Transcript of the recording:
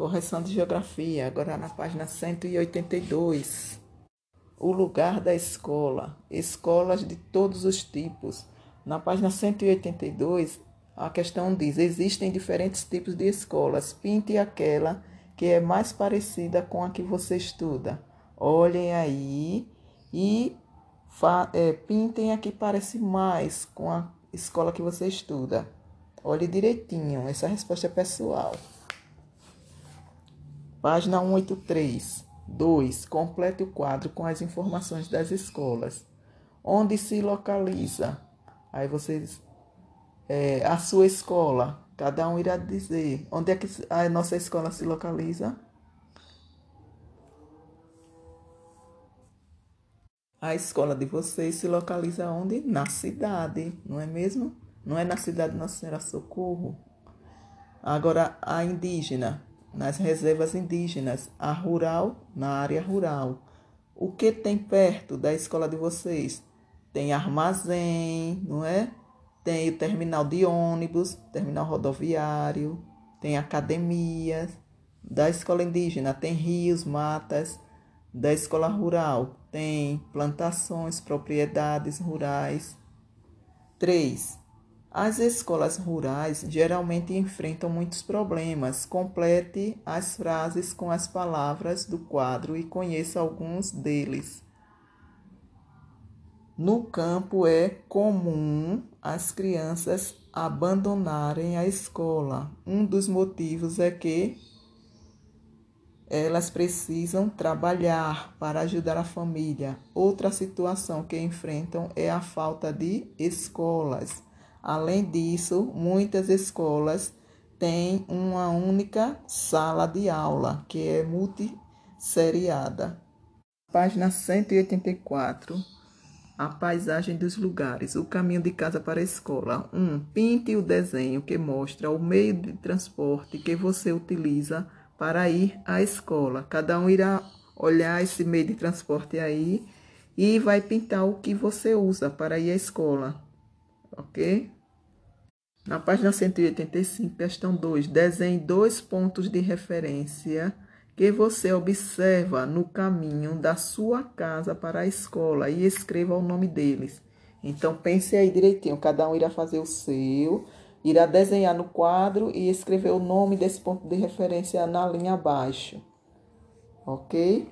Correção de geografia, agora na página 182. O lugar da escola. Escolas de todos os tipos. Na página 182, a questão diz: existem diferentes tipos de escolas. Pinte aquela que é mais parecida com a que você estuda. Olhem aí e é, pintem a que parece mais com a escola que você estuda. Olhe direitinho, essa resposta é pessoal. Página 183. 2. Complete o quadro com as informações das escolas. Onde se localiza? Aí vocês. É, a sua escola. Cada um irá dizer. Onde é que a nossa escola se localiza? A escola de vocês se localiza onde? Na cidade, não é mesmo? Não é na cidade Nossa Senhora Socorro. Agora, a indígena nas reservas indígenas, a rural na área rural. O que tem perto da escola de vocês? Tem armazém, não é? Tem o terminal de ônibus, terminal rodoviário, tem academias. Da escola indígena tem rios, matas. Da escola rural tem plantações, propriedades rurais. 3. As escolas rurais geralmente enfrentam muitos problemas. Complete as frases com as palavras do quadro e conheça alguns deles. No campo é comum as crianças abandonarem a escola. Um dos motivos é que elas precisam trabalhar para ajudar a família. Outra situação que enfrentam é a falta de escolas. Além disso, muitas escolas têm uma única sala de aula, que é multisseriada. Página 184. A paisagem dos lugares. O caminho de casa para a escola. 1. Um, pinte o desenho que mostra o meio de transporte que você utiliza para ir à escola. Cada um irá olhar esse meio de transporte aí e vai pintar o que você usa para ir à escola ok? Na página 185, questão 2, desenhe dois pontos de referência que você observa no caminho da sua casa para a escola e escreva o nome deles. Então, pense aí direitinho, cada um irá fazer o seu, irá desenhar no quadro e escrever o nome desse ponto de referência na linha abaixo, ok?